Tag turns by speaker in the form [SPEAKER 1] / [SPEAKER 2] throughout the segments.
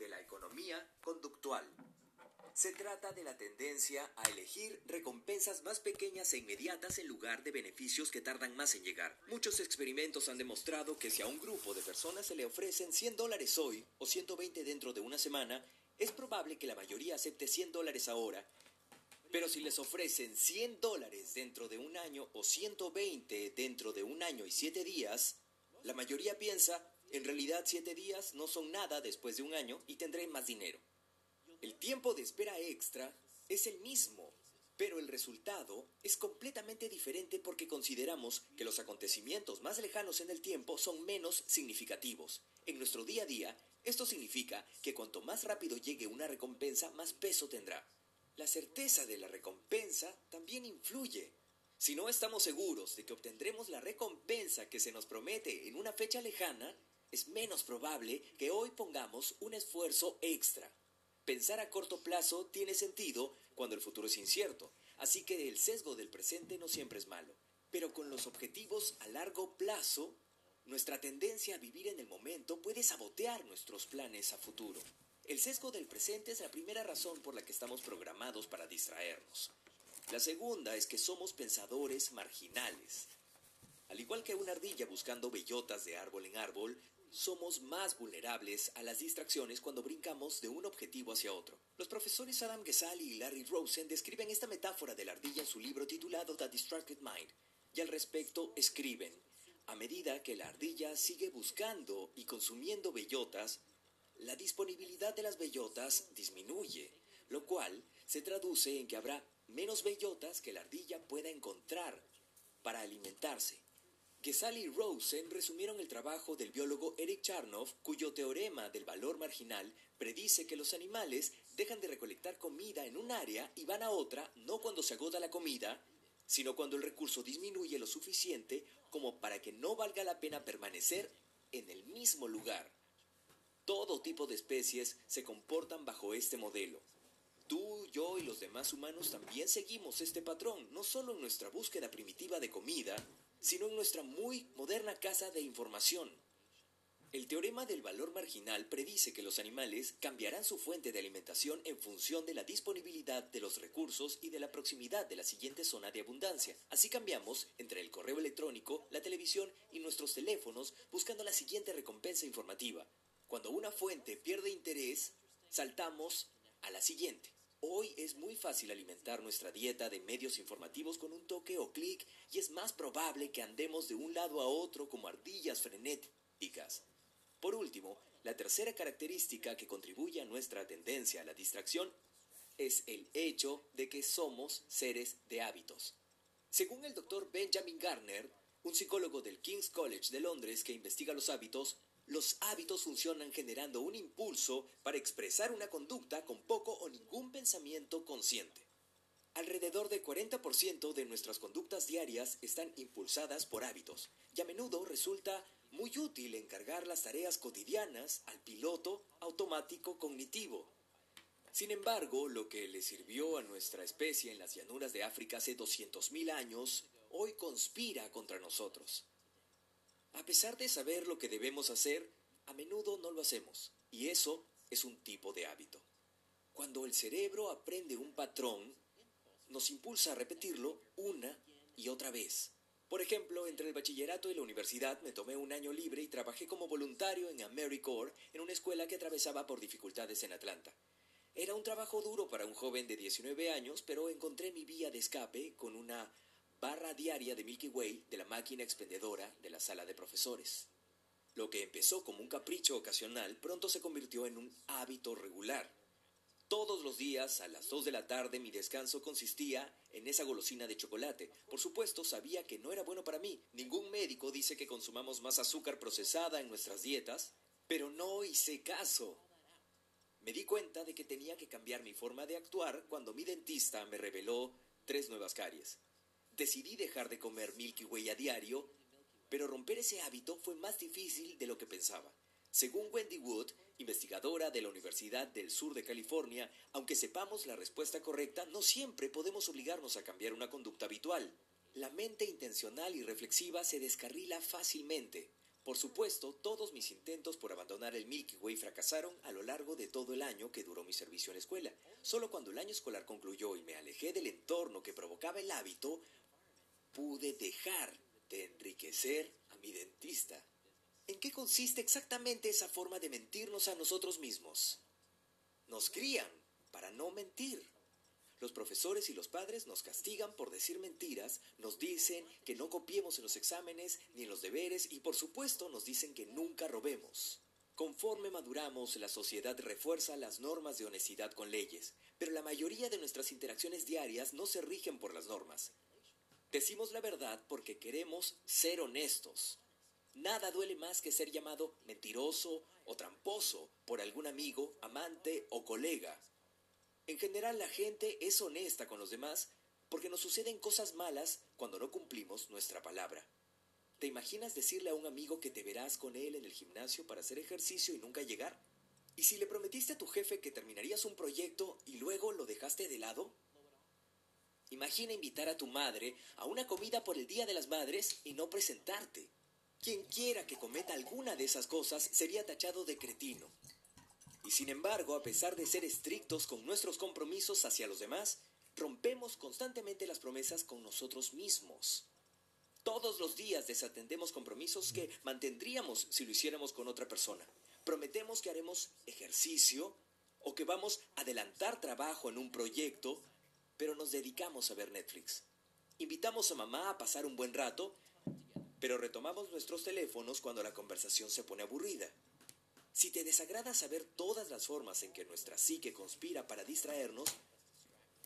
[SPEAKER 1] de la economía conductual. Se trata de la tendencia a elegir recompensas más pequeñas e inmediatas en lugar de beneficios que tardan más en llegar. Muchos experimentos han demostrado que si a un grupo de personas se le ofrecen 100 dólares hoy o 120 dentro de una semana, es probable que la mayoría acepte 100 dólares ahora. Pero si les ofrecen 100 dólares dentro de un año o 120 dentro de un año y 7 días, la mayoría piensa, en realidad 7 días no son nada después de un año y tendré más dinero. El tiempo de espera extra es el mismo, pero el resultado es completamente diferente porque consideramos que los acontecimientos más lejanos en el tiempo son menos significativos. En nuestro día a día, esto significa que cuanto más rápido llegue una recompensa, más peso tendrá. La certeza de la recompensa también influye. Si no estamos seguros de que obtendremos la recompensa que se nos promete en una fecha lejana, es menos probable que hoy pongamos un esfuerzo extra. Pensar a corto plazo tiene sentido cuando el futuro es incierto, así que el sesgo del presente no siempre es malo. Pero con los objetivos a largo plazo, nuestra tendencia a vivir en el momento puede sabotear nuestros planes a futuro. El sesgo del presente es la primera razón por la que estamos programados para distraernos. La segunda es que somos pensadores marginales. Al igual que una ardilla buscando bellotas de árbol en árbol, somos más vulnerables a las distracciones cuando brincamos de un objetivo hacia otro. Los profesores Adam Gesali y Larry Rosen describen esta metáfora de la ardilla en su libro titulado The Distracted Mind, y al respecto escriben, a medida que la ardilla sigue buscando y consumiendo bellotas, la disponibilidad de las bellotas disminuye, lo cual se traduce en que habrá menos bellotas que la ardilla pueda encontrar para alimentarse. Gesali y Rosen resumieron el trabajo del biólogo Eric Charnoff, cuyo teorema del valor marginal predice que los animales dejan de recolectar comida en un área y van a otra no cuando se agota la comida, sino cuando el recurso disminuye lo suficiente como para que no valga la pena permanecer en el mismo lugar. Todo tipo de especies se comportan bajo este modelo. Tú, yo y los demás humanos también seguimos este patrón, no solo en nuestra búsqueda primitiva de comida, sino en nuestra muy moderna casa de información. El teorema del valor marginal predice que los animales cambiarán su fuente de alimentación en función de la disponibilidad de los recursos y de la proximidad de la siguiente zona de abundancia. Así cambiamos entre el correo electrónico, la televisión y nuestros teléfonos buscando la siguiente recompensa informativa. Cuando una fuente pierde interés, saltamos a la siguiente. Hoy es muy fácil alimentar nuestra dieta de medios informativos con un toque o clic y es más probable que andemos de un lado a otro como ardillas frenéticas. Por último, la tercera característica que contribuye a nuestra tendencia a la distracción es el hecho de que somos seres de hábitos. Según el doctor Benjamin Garner, un psicólogo del King's College de Londres que investiga los hábitos, los hábitos funcionan generando un impulso para expresar una conducta con poco o ningún pensamiento consciente. Alrededor del 40% de nuestras conductas diarias están impulsadas por hábitos y a menudo resulta muy útil encargar las tareas cotidianas al piloto automático cognitivo. Sin embargo, lo que le sirvió a nuestra especie en las llanuras de África hace 200.000 años, hoy conspira contra nosotros. A pesar de saber lo que debemos hacer, a menudo no lo hacemos, y eso es un tipo de hábito. Cuando el cerebro aprende un patrón, nos impulsa a repetirlo una y otra vez. Por ejemplo, entre el bachillerato y la universidad me tomé un año libre y trabajé como voluntario en AmeriCorps en una escuela que atravesaba por dificultades en Atlanta. Era un trabajo duro para un joven de 19 años, pero encontré mi vía de escape con una barra diaria de Milky Way de la máquina expendedora de la sala de profesores. Lo que empezó como un capricho ocasional pronto se convirtió en un hábito regular. Todos los días, a las 2 de la tarde, mi descanso consistía en esa golosina de chocolate. Por supuesto, sabía que no era bueno para mí. Ningún médico dice que consumamos más azúcar procesada en nuestras dietas, pero no hice caso. Me di cuenta de que tenía que cambiar mi forma de actuar cuando mi dentista me reveló tres nuevas caries. Decidí dejar de comer Milky Way a diario, pero romper ese hábito fue más difícil de lo que pensaba. Según Wendy Wood, investigadora de la Universidad del Sur de California, aunque sepamos la respuesta correcta, no siempre podemos obligarnos a cambiar una conducta habitual. La mente intencional y reflexiva se descarrila fácilmente. Por supuesto, todos mis intentos por abandonar el Milky Way fracasaron a lo largo de todo el año que duró mi servicio en la escuela. Solo cuando el año escolar concluyó y me alejé del entorno que provocaba el hábito, pude dejar de enriquecer a mi dentista. ¿En qué consiste exactamente esa forma de mentirnos a nosotros mismos? Nos crían para no mentir. Los profesores y los padres nos castigan por decir mentiras, nos dicen que no copiemos en los exámenes ni en los deberes y por supuesto nos dicen que nunca robemos. Conforme maduramos, la sociedad refuerza las normas de honestidad con leyes, pero la mayoría de nuestras interacciones diarias no se rigen por las normas. Decimos la verdad porque queremos ser honestos. Nada duele más que ser llamado mentiroso o tramposo por algún amigo, amante o colega. En general la gente es honesta con los demás porque nos suceden cosas malas cuando no cumplimos nuestra palabra. ¿Te imaginas decirle a un amigo que te verás con él en el gimnasio para hacer ejercicio y nunca llegar? ¿Y si le prometiste a tu jefe que terminarías un proyecto y luego lo dejaste de lado? Imagina invitar a tu madre a una comida por el Día de las Madres y no presentarte. Quien quiera que cometa alguna de esas cosas sería tachado de cretino. Y sin embargo, a pesar de ser estrictos con nuestros compromisos hacia los demás, rompemos constantemente las promesas con nosotros mismos. Todos los días desatendemos compromisos que mantendríamos si lo hiciéramos con otra persona. Prometemos que haremos ejercicio o que vamos a adelantar trabajo en un proyecto, pero nos dedicamos a ver Netflix. Invitamos a mamá a pasar un buen rato, pero retomamos nuestros teléfonos cuando la conversación se pone aburrida. Si te desagrada saber todas las formas en que nuestra psique conspira para distraernos,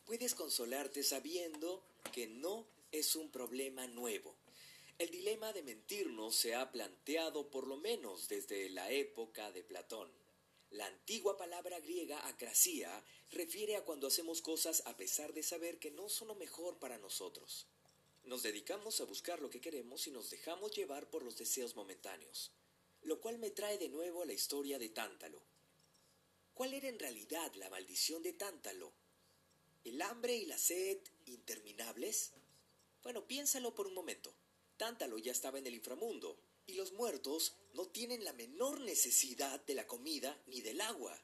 [SPEAKER 1] puedes consolarte sabiendo que no es un problema nuevo. El dilema de mentirnos se ha planteado por lo menos desde la época de Platón. La antigua palabra griega acrasia refiere a cuando hacemos cosas a pesar de saber que no son lo mejor para nosotros. Nos dedicamos a buscar lo que queremos y nos dejamos llevar por los deseos momentáneos lo cual me trae de nuevo a la historia de Tántalo. ¿Cuál era en realidad la maldición de Tántalo? ¿El hambre y la sed interminables? Bueno, piénsalo por un momento. Tántalo ya estaba en el inframundo, y los muertos no tienen la menor necesidad de la comida ni del agua.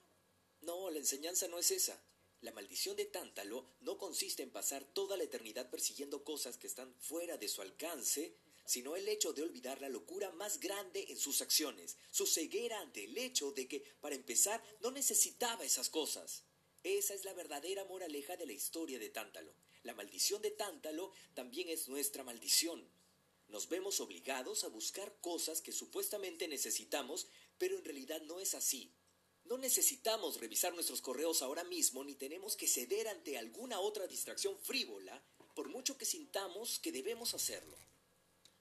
[SPEAKER 1] No, la enseñanza no es esa. La maldición de Tántalo no consiste en pasar toda la eternidad persiguiendo cosas que están fuera de su alcance sino el hecho de olvidar la locura más grande en sus acciones, su ceguera ante el hecho de que, para empezar, no necesitaba esas cosas. Esa es la verdadera moraleja de la historia de Tántalo. La maldición de Tántalo también es nuestra maldición. Nos vemos obligados a buscar cosas que supuestamente necesitamos, pero en realidad no es así. No necesitamos revisar nuestros correos ahora mismo ni tenemos que ceder ante alguna otra distracción frívola, por mucho que sintamos que debemos hacerlo.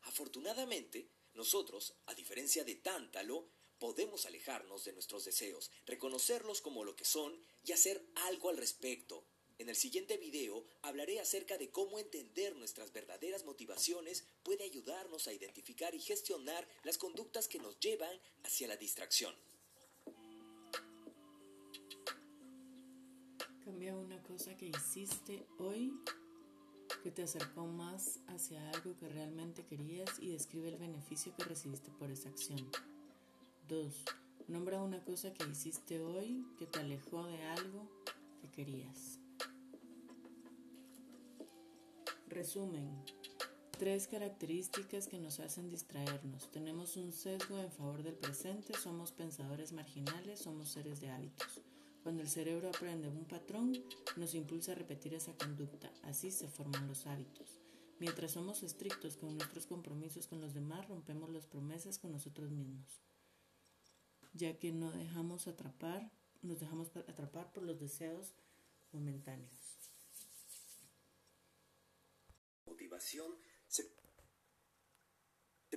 [SPEAKER 1] Afortunadamente, nosotros, a diferencia de Tántalo, podemos alejarnos de nuestros deseos, reconocerlos como lo que son y hacer algo al respecto. En el siguiente video hablaré acerca de cómo entender nuestras verdaderas motivaciones puede ayudarnos a identificar y gestionar las conductas que nos llevan hacia la distracción.
[SPEAKER 2] Cambia una cosa que hiciste hoy que te acercó más hacia algo que realmente querías y describe el beneficio que recibiste por esa acción. 2. Nombra una cosa que hiciste hoy que te alejó de algo que querías. Resumen. Tres características que nos hacen distraernos. Tenemos un sesgo en favor del presente, somos pensadores marginales, somos seres de hábitos. Cuando el cerebro aprende un patrón, nos impulsa a repetir esa conducta. Así se forman los hábitos. Mientras somos estrictos con nuestros compromisos con los demás, rompemos las promesas con nosotros mismos, ya que no dejamos atrapar, nos dejamos atrapar por los deseos momentáneos.
[SPEAKER 1] Se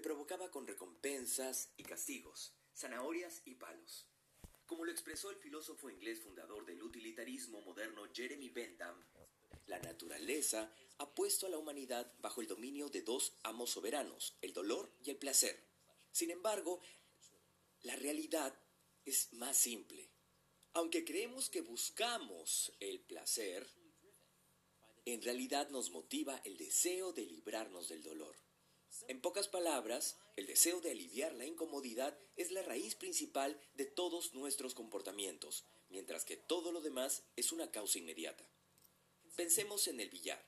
[SPEAKER 1] provocaba con recompensas y castigos, zanahorias y palos. Como lo expresó el filósofo inglés fundador del utilitarismo moderno Jeremy Bentham, la naturaleza ha puesto a la humanidad bajo el dominio de dos amos soberanos, el dolor y el placer. Sin embargo, la realidad es más simple. Aunque creemos que buscamos el placer, en realidad nos motiva el deseo de librarnos del dolor. En pocas palabras, el deseo de aliviar la incomodidad es la raíz principal de todos nuestros comportamientos, mientras que todo lo demás es una causa inmediata. Pensemos en el billar.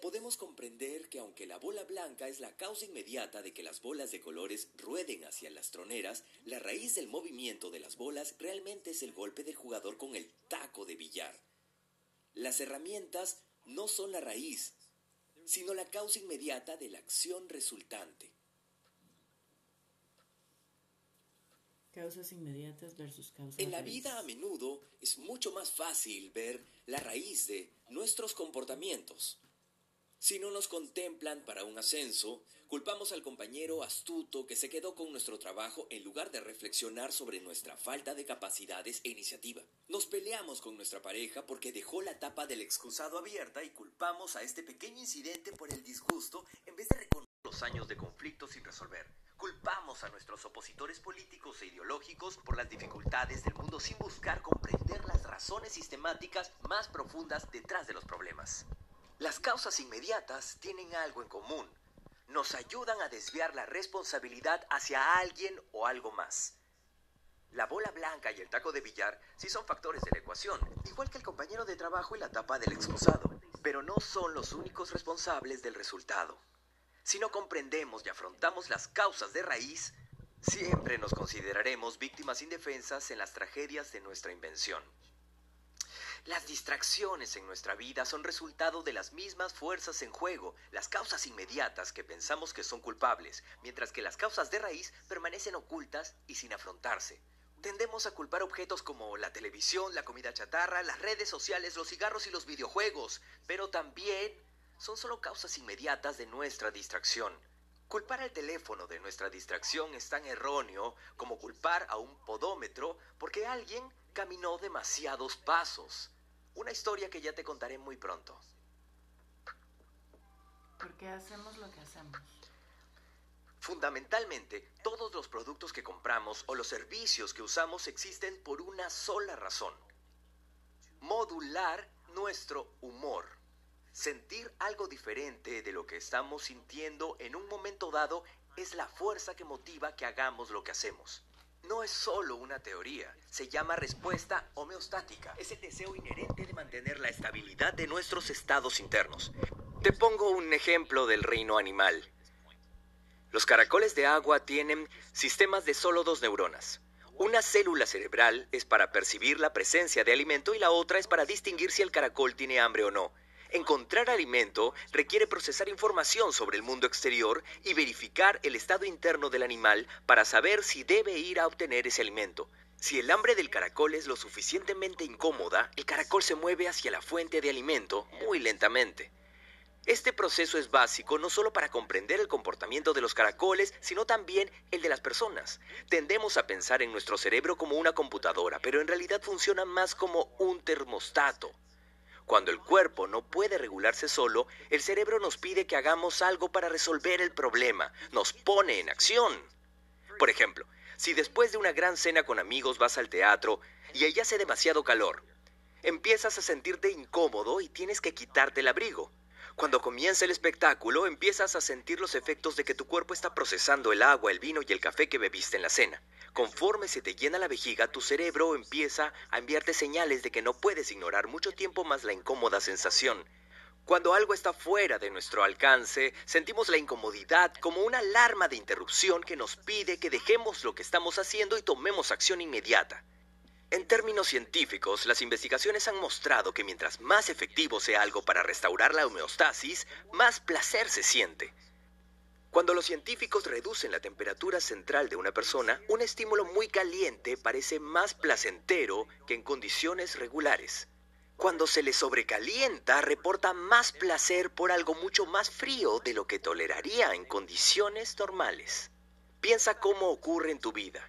[SPEAKER 1] Podemos comprender que aunque la bola blanca es la causa inmediata de que las bolas de colores rueden hacia las troneras, la raíz del movimiento de las bolas realmente es el golpe del jugador con el taco de billar. Las herramientas no son la raíz, sino la causa inmediata de la acción resultante.
[SPEAKER 2] Causas inmediatas versus causas.
[SPEAKER 1] En la vida a menudo es mucho más fácil ver la raíz de nuestros comportamientos. Si no nos contemplan para un ascenso, culpamos al compañero astuto que se quedó con nuestro trabajo en lugar de reflexionar sobre nuestra falta de capacidades e iniciativa. Nos peleamos con nuestra pareja porque dejó la tapa del excusado abierta y culpamos a este pequeño incidente por el disgusto en vez de reconocer los años de conflicto sin resolver. Culpamos a nuestros opositores políticos e ideológicos por las dificultades del mundo sin buscar comprender las razones sistemáticas más profundas detrás de los problemas. Las causas inmediatas tienen algo en común. Nos ayudan a desviar la responsabilidad hacia alguien o algo más. La bola blanca y el taco de billar sí son factores de la ecuación, igual que el compañero de trabajo y la tapa del excusado, pero no son los únicos responsables del resultado. Si no comprendemos y afrontamos las causas de raíz, siempre nos consideraremos víctimas indefensas en las tragedias de nuestra invención. Las distracciones en nuestra vida son resultado de las mismas fuerzas en juego, las causas inmediatas que pensamos que son culpables, mientras que las causas de raíz permanecen ocultas y sin afrontarse. Tendemos a culpar objetos como la televisión, la comida chatarra, las redes sociales, los cigarros y los videojuegos, pero también son solo causas inmediatas de nuestra distracción. Culpar al teléfono de nuestra distracción es tan erróneo como culpar a un podómetro porque alguien caminó demasiados pasos. Una historia que ya te contaré muy pronto.
[SPEAKER 2] ¿Por qué hacemos lo que hacemos?
[SPEAKER 1] Fundamentalmente, todos los productos que compramos o los servicios que usamos existen por una sola razón. Modular nuestro humor. Sentir algo diferente de lo que estamos sintiendo en un momento dado es la fuerza que motiva que hagamos lo que hacemos. No es solo una teoría, se llama respuesta homeostática. Es el deseo inherente de mantener la estabilidad de nuestros estados internos. Te pongo un ejemplo del reino animal. Los caracoles de agua tienen sistemas de solo dos neuronas. Una célula cerebral es para percibir la presencia de alimento y la otra es para distinguir si el caracol tiene hambre o no. Encontrar alimento requiere procesar información sobre el mundo exterior y verificar el estado interno del animal para saber si debe ir a obtener ese alimento. Si el hambre del caracol es lo suficientemente incómoda, el caracol se mueve hacia la fuente de alimento muy lentamente. Este proceso es básico no solo para comprender el comportamiento de los caracoles, sino también el de las personas. Tendemos a pensar en nuestro cerebro como una computadora, pero en realidad funciona más como un termostato. Cuando el cuerpo no puede regularse solo, el cerebro nos pide que hagamos algo para resolver el problema, nos pone en acción. Por ejemplo, si después de una gran cena con amigos vas al teatro y allá hace demasiado calor, empiezas a sentirte incómodo y tienes que quitarte el abrigo. Cuando comienza el espectáculo, empiezas a sentir los efectos de que tu cuerpo está procesando el agua, el vino y el café que bebiste en la cena. Conforme se te llena la vejiga, tu cerebro empieza a enviarte señales de que no puedes ignorar mucho tiempo más la incómoda sensación. Cuando algo está fuera de nuestro alcance, sentimos la incomodidad como una alarma de interrupción que nos pide que dejemos lo que estamos haciendo y tomemos acción inmediata. En términos científicos, las investigaciones han mostrado que mientras más efectivo sea algo para restaurar la homeostasis, más placer se siente. Cuando los científicos reducen la temperatura central de una persona, un estímulo muy caliente parece más placentero que en condiciones regulares. Cuando se le sobrecalienta, reporta más placer por algo mucho más frío de lo que toleraría en condiciones normales. Piensa cómo ocurre en tu vida.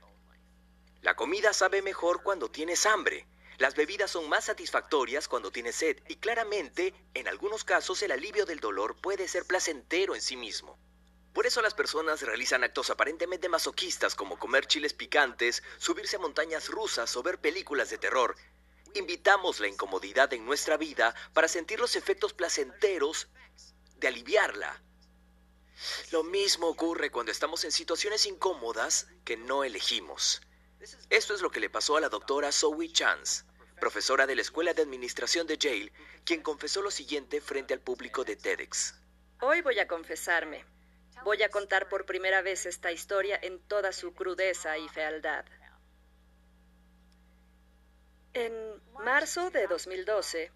[SPEAKER 1] La comida sabe mejor cuando tienes hambre. Las bebidas son más satisfactorias cuando tienes sed y claramente, en algunos casos, el alivio del dolor puede ser placentero en sí mismo. Por eso las personas realizan actos aparentemente masoquistas como comer chiles picantes, subirse a montañas rusas o ver películas de terror. Invitamos la incomodidad en nuestra vida para sentir los efectos placenteros de aliviarla. Lo mismo ocurre cuando estamos en situaciones incómodas que no elegimos. Esto es lo que le pasó a la doctora Zoe Chance, profesora de la Escuela de Administración de Yale, quien confesó lo siguiente frente al público de TEDx.
[SPEAKER 3] Hoy voy a confesarme. Voy a contar por primera vez esta historia en toda su crudeza y fealdad. En marzo de 2012,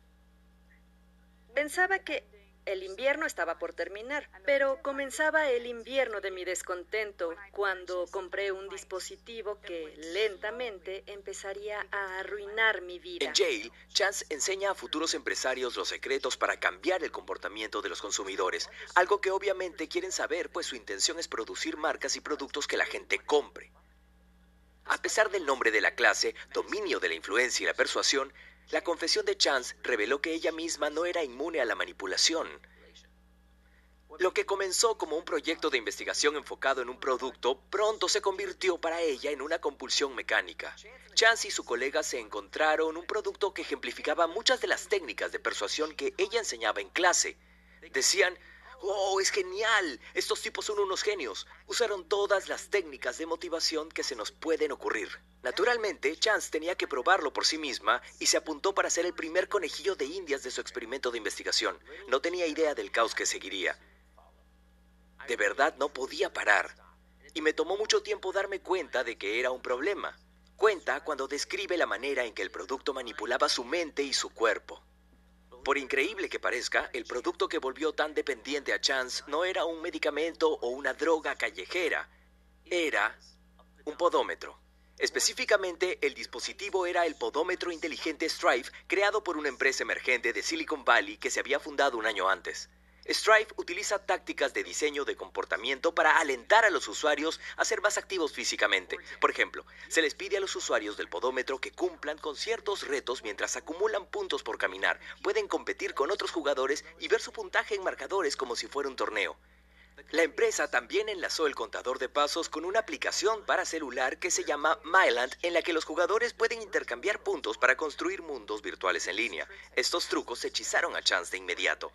[SPEAKER 3] pensaba que el invierno estaba por terminar, pero comenzaba el invierno de mi descontento cuando compré un dispositivo que lentamente empezaría a arruinar mi vida.
[SPEAKER 1] En Yale, Chance enseña a futuros empresarios los secretos para cambiar el comportamiento de los consumidores, algo que obviamente quieren saber, pues su intención es producir marcas y productos que la gente compre. A pesar del nombre de la clase, dominio de la influencia y la persuasión, la confesión de Chance reveló que ella misma no era inmune a la manipulación. Lo que comenzó como un proyecto de investigación enfocado en un producto, pronto se convirtió para ella en una compulsión mecánica. Chance y su colega se encontraron un producto que ejemplificaba muchas de las técnicas de persuasión que ella enseñaba en clase. Decían, ¡Oh, es genial! Estos tipos son unos genios. Usaron todas las técnicas de motivación que se nos pueden ocurrir. Naturalmente, Chance tenía que probarlo por sí misma y se apuntó para ser el primer conejillo de indias de su experimento de investigación. No tenía idea del caos que seguiría. De verdad no podía parar. Y me tomó mucho tiempo darme cuenta de que era un problema. Cuenta cuando describe la manera en que el producto manipulaba su mente y su cuerpo. Por increíble que parezca, el producto que volvió tan dependiente a Chance no era un medicamento o una droga callejera, era un podómetro. Específicamente, el dispositivo era el podómetro inteligente Strive, creado por una empresa emergente de Silicon Valley que se había fundado un año antes. Strive utiliza tácticas de diseño de comportamiento para alentar a los usuarios a ser más activos físicamente. Por ejemplo, se les pide a los usuarios del podómetro que cumplan con ciertos retos mientras acumulan puntos por caminar. Pueden competir con otros jugadores y ver su puntaje en marcadores como si fuera un torneo. La empresa también enlazó el contador de pasos con una aplicación para celular que se llama Myland, en la que los jugadores pueden intercambiar puntos para construir mundos virtuales en línea. Estos trucos hechizaron a Chance de inmediato.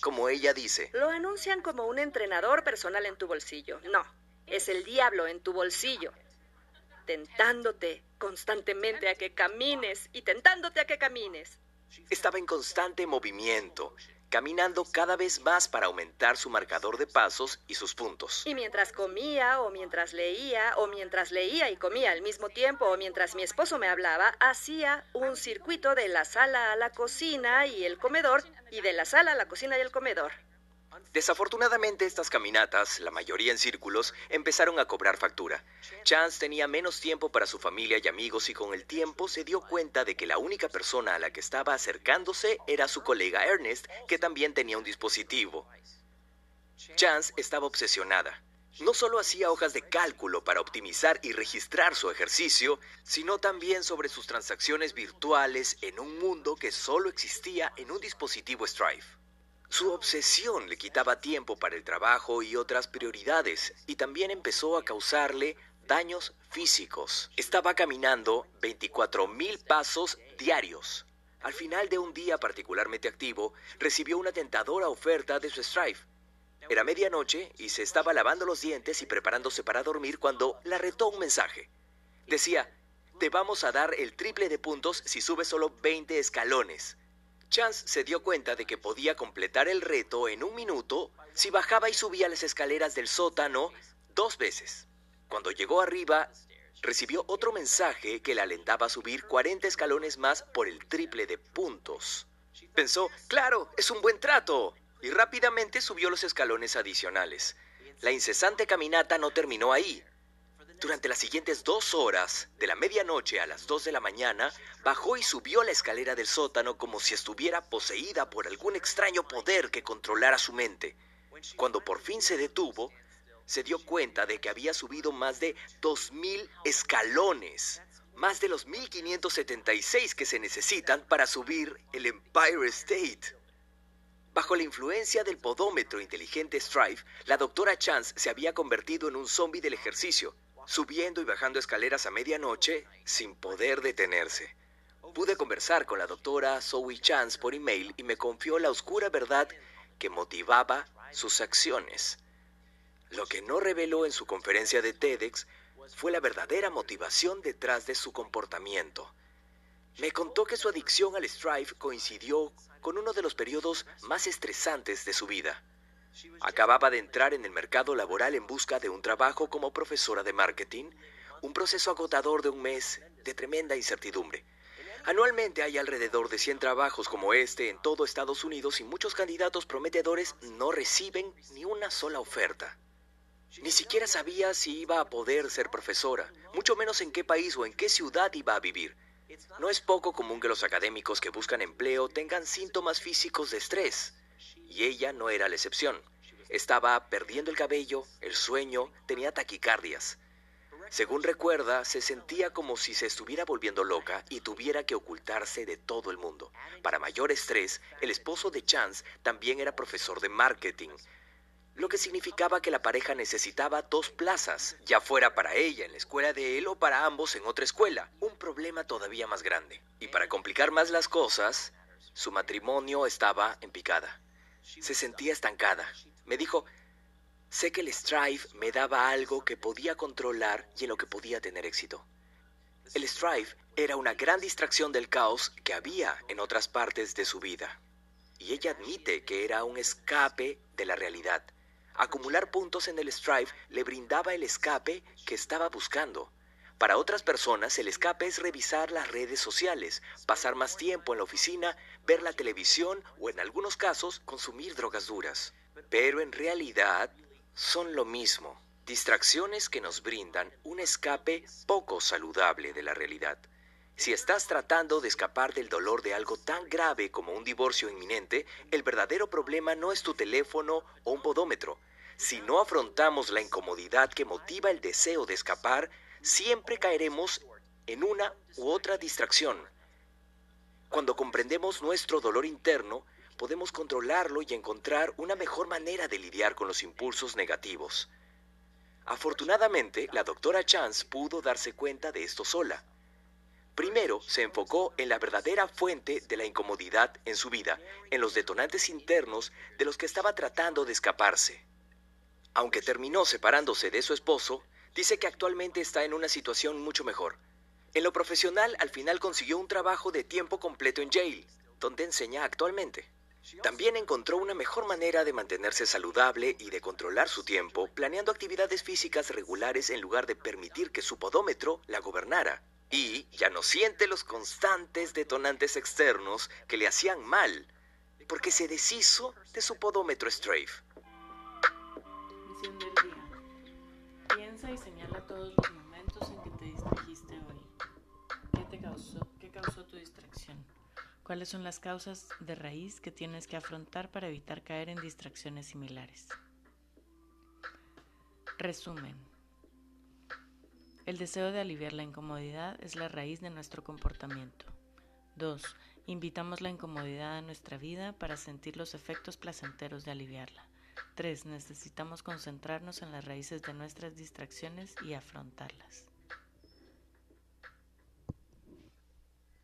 [SPEAKER 1] Como ella dice.
[SPEAKER 3] Lo anuncian como un entrenador personal en tu bolsillo. No, es el diablo en tu bolsillo, tentándote constantemente a que camines y tentándote a que camines.
[SPEAKER 1] Estaba en constante movimiento, caminando cada vez más para aumentar su marcador de pasos y sus puntos.
[SPEAKER 3] Y mientras comía, o mientras leía, o mientras leía y comía al mismo tiempo, o mientras mi esposo me hablaba, hacía un circuito de la sala a la cocina y el comedor, y de la sala a la cocina y el comedor.
[SPEAKER 1] Desafortunadamente estas caminatas, la mayoría en círculos, empezaron a cobrar factura. Chance tenía menos tiempo para su familia y amigos y con el tiempo se dio cuenta de que la única persona a la que estaba acercándose era su colega Ernest, que también tenía un dispositivo. Chance estaba obsesionada. No solo hacía hojas de cálculo para optimizar y registrar su ejercicio, sino también sobre sus transacciones virtuales en un mundo que solo existía en un dispositivo Strive. Su obsesión le quitaba tiempo para el trabajo y otras prioridades y también empezó a causarle daños físicos. Estaba caminando 24.000 pasos diarios. Al final de un día particularmente activo, recibió una tentadora oferta de su Strive. Era medianoche y se estaba lavando los dientes y preparándose para dormir cuando la retó un mensaje. Decía, te vamos a dar el triple de puntos si subes solo 20 escalones. Chance se dio cuenta de que podía completar el reto en un minuto si bajaba y subía las escaleras del sótano dos veces. Cuando llegó arriba, recibió otro mensaje que le alentaba a subir 40 escalones más por el triple de puntos. Pensó, claro, es un buen trato, y rápidamente subió los escalones adicionales. La incesante caminata no terminó ahí. Durante las siguientes dos horas, de la medianoche a las dos de la mañana, bajó y subió la escalera del sótano como si estuviera poseída por algún extraño poder que controlara su mente. Cuando por fin se detuvo, se dio cuenta de que había subido más de dos mil escalones, más de los 1576 que se necesitan para subir el Empire State. Bajo la influencia del podómetro inteligente Strive, la doctora Chance se había convertido en un zombie del ejercicio subiendo y bajando escaleras a medianoche sin poder detenerse. Pude conversar con la doctora Zoe Chance por email y me confió la oscura verdad que motivaba sus acciones. Lo que no reveló en su conferencia de TEDx fue la verdadera motivación detrás de su comportamiento. Me contó que su adicción al Strive coincidió con uno de los periodos más estresantes de su vida. Acababa de entrar en el mercado laboral en busca de un trabajo como profesora de marketing, un proceso agotador de un mes de tremenda incertidumbre. Anualmente hay alrededor de 100 trabajos como este en todo Estados Unidos y muchos candidatos prometedores no reciben ni una sola oferta. Ni siquiera sabía si iba a poder ser profesora, mucho menos en qué país o en qué ciudad iba a vivir. No es poco común que los académicos que buscan empleo tengan síntomas físicos de estrés, y ella no era la excepción. Estaba perdiendo el cabello, el sueño, tenía taquicardias. Según recuerda, se sentía como si se estuviera volviendo loca y tuviera que ocultarse de todo el mundo. Para mayor estrés, el esposo de Chance también era profesor de marketing, lo que significaba que la pareja necesitaba dos plazas, ya fuera para ella en la escuela de él o para ambos en otra escuela, un problema todavía más grande. Y para complicar más las cosas, su matrimonio estaba en picada. Se sentía estancada. Me dijo, sé que el Strive me daba algo que podía controlar y en lo que podía tener éxito. El Strive era una gran distracción del caos que había en otras partes de su vida. Y ella admite que era un escape de la realidad Acumular puntos en el Strive le brindaba el escape que estaba buscando. Para otras personas el escape es revisar las redes sociales, pasar más tiempo en la oficina, ver la televisión o en algunos casos consumir drogas duras. Pero en realidad son lo mismo, distracciones que nos brindan un escape poco saludable de la realidad. Si estás tratando de escapar del dolor de algo tan grave como un divorcio inminente, el verdadero problema no es tu teléfono o un podómetro. Si no afrontamos la incomodidad que motiva el deseo de escapar, siempre caeremos en una u otra distracción. Cuando comprendemos nuestro dolor interno, podemos controlarlo y encontrar una mejor manera de lidiar con los impulsos negativos. Afortunadamente, la doctora Chance pudo darse cuenta de esto sola. Primero se enfocó en la verdadera fuente de la incomodidad en su vida, en los detonantes internos de los que estaba tratando de escaparse. Aunque terminó separándose de su esposo, dice que actualmente está en una situación mucho mejor. En lo profesional, al final consiguió un trabajo de tiempo completo en Yale, donde enseña actualmente. También encontró una mejor manera de mantenerse saludable y de controlar su tiempo, planeando actividades físicas regulares en lugar de permitir que su podómetro la gobernara y ya no siente los constantes detonantes externos que le hacían mal, porque se deshizo de su podómetro Strafe.
[SPEAKER 2] Piensa y señala todos los momentos en que te distrajiste hoy. ¿Qué te causó? ¿Qué causó tu distracción? ¿Cuáles son las causas de raíz que tienes que afrontar para evitar caer en distracciones similares? Resumen. El deseo de aliviar la incomodidad es la raíz de nuestro comportamiento. 2. Invitamos la incomodidad a nuestra vida para sentir los efectos placenteros de aliviarla. 3. Necesitamos concentrarnos en las raíces de nuestras distracciones y afrontarlas.